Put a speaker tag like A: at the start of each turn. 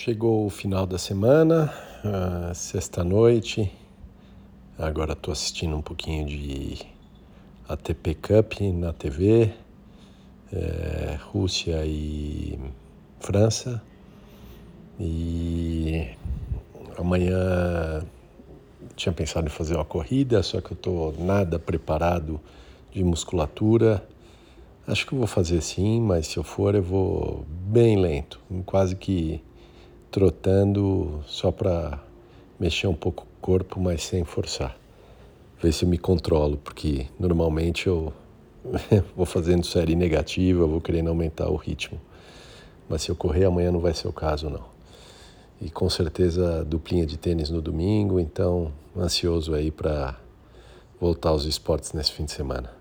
A: Chegou o final da semana, sexta-noite. Agora estou assistindo um pouquinho de ATP Cup na TV, é, Rússia e França. E amanhã tinha pensado em fazer uma corrida, só que eu estou nada preparado de musculatura. Acho que eu vou fazer sim, mas se eu for eu vou bem lento, quase que trotando só para mexer um pouco o corpo, mas sem forçar. Ver se eu me controlo, porque normalmente eu vou fazendo série negativa, vou querendo aumentar o ritmo. Mas se eu correr amanhã não vai ser o caso não. E com certeza duplinha de tênis no domingo, então ansioso aí para voltar aos esportes nesse fim de semana.